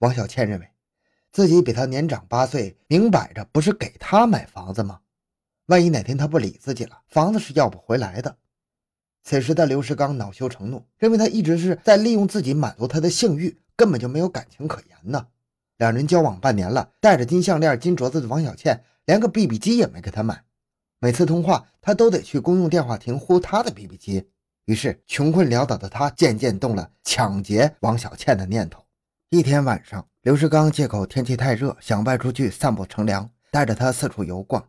王小倩认为，自己比他年长八岁，明摆着不是给他买房子吗？万一哪天他不理自己了，房子是要不回来的。此时的刘世刚恼羞成怒，认为他一直是在利用自己满足他的性欲，根本就没有感情可言呢。两人交往半年了，戴着金项链、金镯子的王小倩连个 BB 机也没给他买，每次通话他都得去公用电话亭呼他的 BB 机。于是穷困潦倒的他渐渐动了抢劫王小倩的念头。一天晚上，刘世刚借口天气太热，想外出去散步乘凉，带着他四处游逛。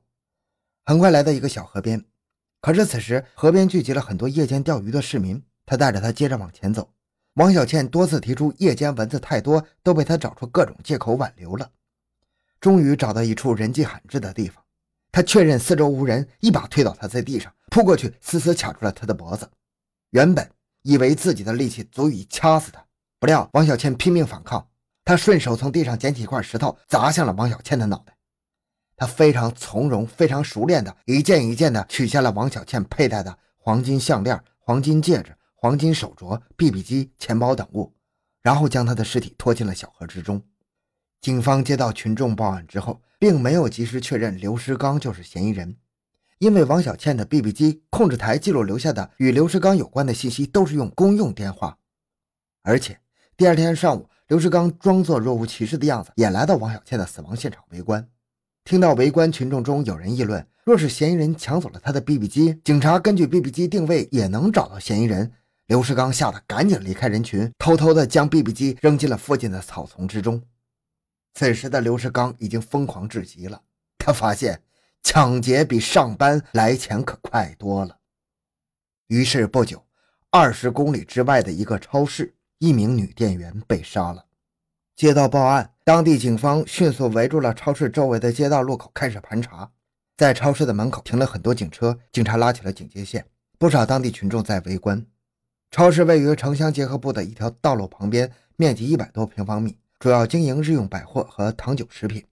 很快来到一个小河边，可是此时河边聚集了很多夜间钓鱼的市民。他带着他接着往前走。王小倩多次提出夜间蚊子太多，都被他找出各种借口挽留了。终于找到一处人迹罕至的地方，他确认四周无人，一把推倒他在地上，扑过去死死卡住了他的脖子。原本以为自己的力气足以掐死他。不料王小倩拼命反抗，他顺手从地上捡起一块石头砸向了王小倩的脑袋。他非常从容、非常熟练的一件一件的取下了王小倩佩戴的黄金项链、黄金戒指、黄金手镯、BB 机、钱包等物，然后将她的尸体拖进了小河之中。警方接到群众报案之后，并没有及时确认刘石刚就是嫌疑人，因为王小倩的 BB 机控制台记录留下的与刘石刚有关的信息都是用公用电话，而且。第二天上午，刘世刚装作若无其事的样子，也来到王小倩的死亡现场围观。听到围观群众中有人议论，若是嫌疑人抢走了他的 BB 机，警察根据 BB 机定位也能找到嫌疑人。刘世刚吓得赶紧离开人群，偷偷的将 BB 机扔进了附近的草丛之中。此时的刘世刚已经疯狂至极了，他发现抢劫比上班来钱可快多了。于是不久，二十公里之外的一个超市。一名女店员被杀了。接到报案，当地警方迅速围住了超市周围的街道路口，开始盘查。在超市的门口停了很多警车，警察拉起了警戒线。不少当地群众在围观。超市位于城乡结合部的一条道路旁边，面积一百多平方米，主要经营日用百货和糖酒食品。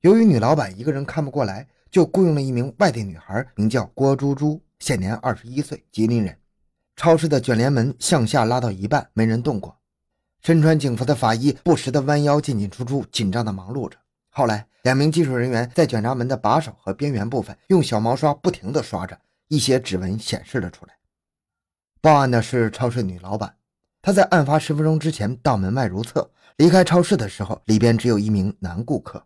由于女老板一个人看不过来，就雇佣了一名外地女孩，名叫郭珠珠，现年二十一岁，吉林人。超市的卷帘门向下拉到一半，没人动过。身穿警服的法医不时地弯腰进进出出，紧张地忙碌着。后来，两名技术人员在卷闸门的把手和边缘部分用小毛刷不停地刷着，一些指纹显示了出来。报案的是超市女老板，她在案发十分钟之前到门外如厕，离开超市的时候，里边只有一名男顾客，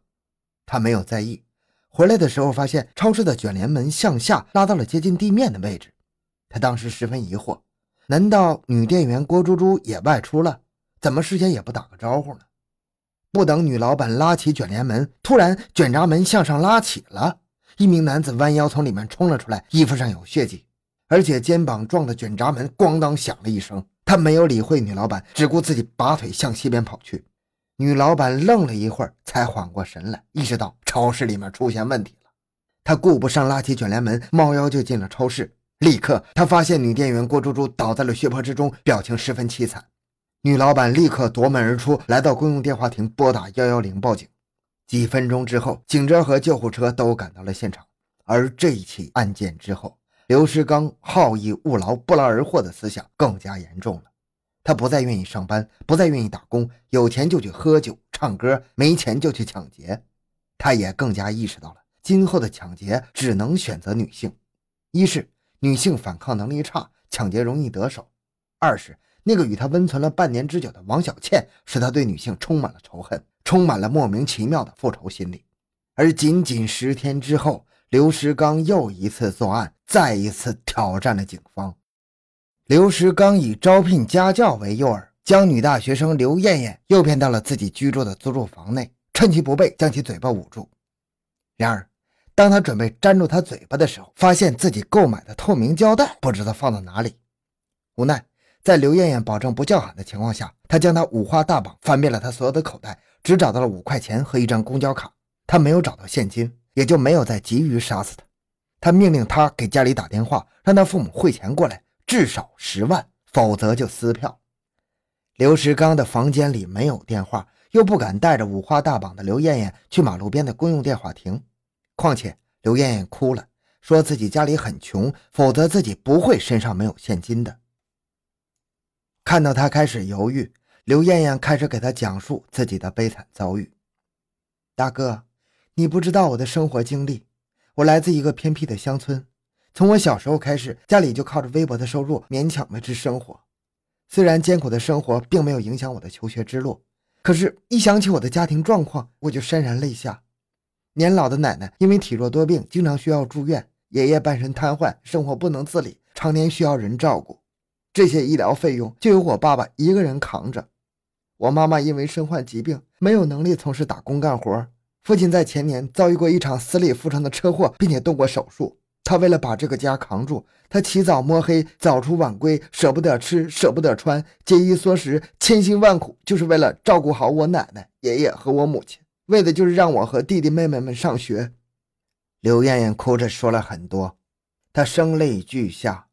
她没有在意。回来的时候，发现超市的卷帘门向下拉到了接近地面的位置。他当时十分疑惑：难道女店员郭珠珠也外出了？怎么事先也不打个招呼呢？不等女老板拉起卷帘门，突然卷闸门向上拉起了，一名男子弯腰从里面冲了出来，衣服上有血迹，而且肩膀撞的卷闸门咣当响了一声。他没有理会女老板，只顾自己拔腿向西边跑去。女老板愣了一会儿，才缓过神来，意识到超市里面出现问题了。她顾不上拉起卷帘门，猫腰就进了超市。立刻，他发现女店员郭珠珠倒在了血泊之中，表情十分凄惨。女老板立刻夺门而出，来到公用电话亭拨打幺幺零报警。几分钟之后，警车和救护车都赶到了现场。而这一起案件之后，刘世刚好逸恶劳、不劳而获的思想更加严重了。他不再愿意上班，不再愿意打工，有钱就去喝酒唱歌，没钱就去抢劫。他也更加意识到了，今后的抢劫只能选择女性，一是。女性反抗能力差，抢劫容易得手；二是那个与他温存了半年之久的王小倩，使他对女性充满了仇恨，充满了莫名其妙的复仇心理。而仅仅十天之后，刘石刚又一次作案，再一次挑战了警方。刘石刚以招聘家教为诱饵，将女大学生刘艳艳诱骗到了自己居住的租住房内，趁其不备，将其嘴巴捂住。然而，当他准备粘住他嘴巴的时候，发现自己购买的透明胶带不知道放到哪里。无奈，在刘艳艳保证不叫喊的情况下，他将她五花大绑，翻遍了他所有的口袋，只找到了五块钱和一张公交卡。他没有找到现金，也就没有再急于杀死他。他命令他给家里打电话，让他父母汇钱过来，至少十万，否则就撕票。刘石刚的房间里没有电话，又不敢带着五花大绑的刘艳艳去马路边的公用电话亭。况且刘艳艳哭了，说自己家里很穷，否则自己不会身上没有现金的。看到他开始犹豫，刘艳艳开始给他讲述自己的悲惨遭遇。大哥，你不知道我的生活经历。我来自一个偏僻的乡村，从我小时候开始，家里就靠着微薄的收入勉强维持生活。虽然艰苦的生活并没有影响我的求学之路，可是，一想起我的家庭状况，我就潸然泪下。年老的奶奶因为体弱多病，经常需要住院；爷爷半身瘫痪，生活不能自理，常年需要人照顾。这些医疗费用就由我爸爸一个人扛着。我妈妈因为身患疾病，没有能力从事打工干活。父亲在前年遭遇过一场死里复生的车祸，并且动过手术。他为了把这个家扛住，他起早摸黑，早出晚归，舍不得吃，舍不得穿，节衣缩食，千辛万苦，就是为了照顾好我奶奶、爷爷和我母亲，为的就是让我和弟弟妹妹们上学。刘艳艳哭着说了很多，她声泪俱下。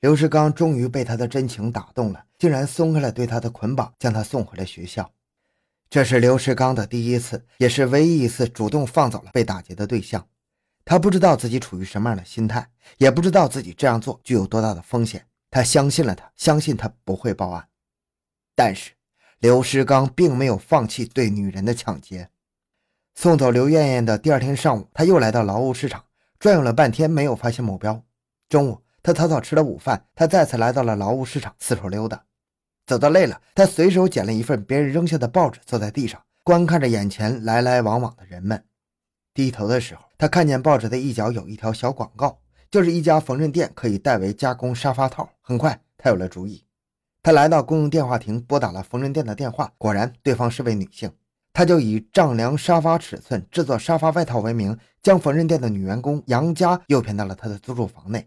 刘世刚终于被她的真情打动了，竟然松开了对她的捆绑，将她送回了学校。这是刘世刚的第一次，也是唯一一次主动放走了被打劫的对象。他不知道自己处于什么样的心态，也不知道自己这样做具有多大的风险。他相信了他，相信他不会报案。但是刘世刚并没有放弃对女人的抢劫。送走刘艳艳的第二天上午，他又来到劳务市场，转悠了半天，没有发现目标。中午。他草草吃了午饭，他再次来到了劳务市场，四处溜达。走到累了，他随手捡了一份别人扔下的报纸，坐在地上观看着眼前来来往往的人们。低头的时候，他看见报纸的一角有一条小广告，就是一家缝纫店可以代为加工沙发套。很快，他有了主意。他来到公用电话亭，拨打了缝纫店的电话，果然对方是位女性。他就以丈量沙发尺寸、制作沙发外套为名，将缝纫店的女员工杨佳诱骗到了他的租住房内。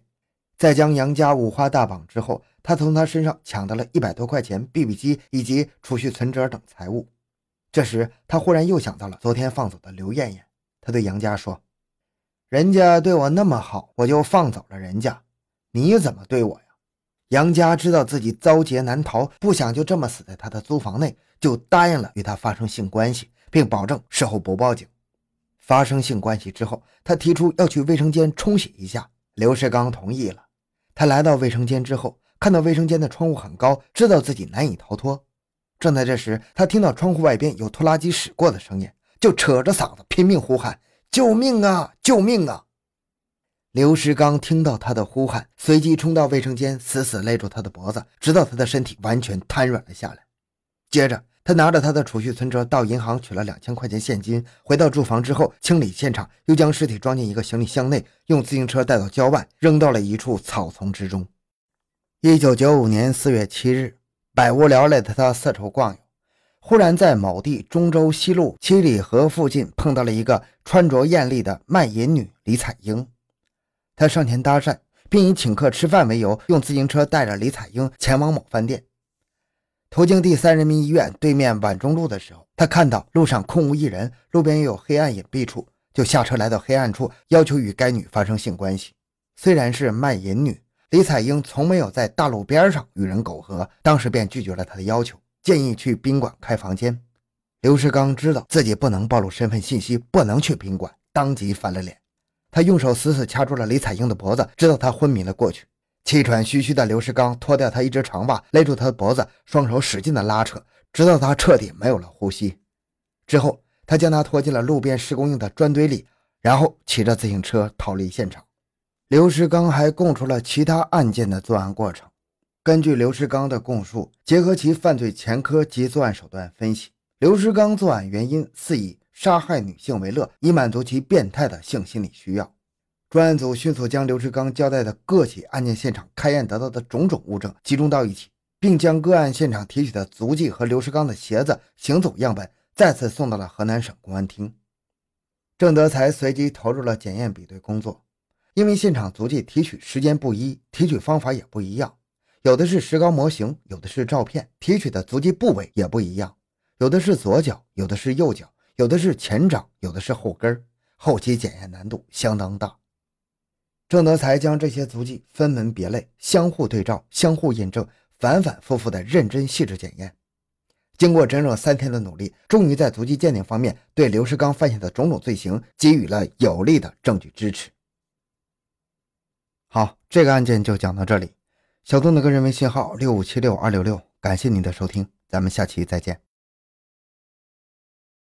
在将杨佳五花大绑之后，他从他身上抢到了一百多块钱、BB 机以及储蓄存折等财物。这时，他忽然又想到了昨天放走的刘艳艳。他对杨佳说：“人家对我那么好，我就放走了人家，你怎么对我？”杨家知道自己遭劫难逃，不想就这么死在他的租房内，就答应了与他发生性关系，并保证事后不报警。发生性关系之后，他提出要去卫生间冲洗一下，刘世刚同意了。他来到卫生间之后，看到卫生间的窗户很高，知道自己难以逃脱。正在这时，他听到窗户外边有拖拉机驶过的声音，就扯着嗓子拼命呼喊：“救命啊！救命啊！”刘石刚听到他的呼喊，随即冲到卫生间，死死勒住他的脖子，直到他的身体完全瘫软了下来。接着，他拿着他的储蓄存折到银行取了两千块钱现金，回到住房之后清理现场，又将尸体装进一个行李箱内，用自行车带到郊外，扔到了一处草丛之中。一九九五年四月七日，百无聊赖的他四处逛悠，忽然在某地中州西路七里河附近碰到了一个穿着艳丽的卖淫女李彩英。他上前搭讪，并以请客吃饭为由，用自行车带着李彩英前往某饭店。途经第三人民医院对面宛中路的时候，他看到路上空无一人，路边又有黑暗隐蔽处，就下车来到黑暗处，要求与该女发生性关系。虽然是卖淫女，李彩英从没有在大路边上与人苟合，当时便拒绝了他的要求，建议去宾馆开房间。刘世刚知道自己不能暴露身份信息，不能去宾馆，当即翻了脸。他用手死死掐住了李彩英的脖子，直到她昏迷了过去。气喘吁吁的刘世刚脱掉她一只长袜，勒住她的脖子，双手使劲的拉扯，直到她彻底没有了呼吸。之后，他将她拖进了路边施工用的砖堆里，然后骑着自行车逃离现场。刘世刚还供出了其他案件的作案过程。根据刘世刚的供述，结合其犯罪前科及作案手段分析，刘世刚作案原因四以杀害女性为乐，以满足其变态的性心理需要。专案组迅速将刘志刚交代的各起案件现场勘验得到的种种物证集中到一起，并将个案现场提取的足迹和刘志刚的鞋子、行走样本再次送到了河南省公安厅。郑德才随即投入了检验比对工作，因为现场足迹提取时间不一，提取方法也不一样，有的是石膏模型，有的是照片，提取的足迹部位也不一样，有的是左脚，有的是右脚，有的是前掌，有的是后跟后期检验难度相当大。郑德才将这些足迹分门别类、相互对照、相互印证，反反复复的认真细致检验。经过整整三天的努力，终于在足迹鉴定方面对刘世刚犯下的种种罪行给予了有力的证据支持。好，这个案件就讲到这里。小东的个人微信号六五七六二六六，感谢您的收听。咱们下期再见。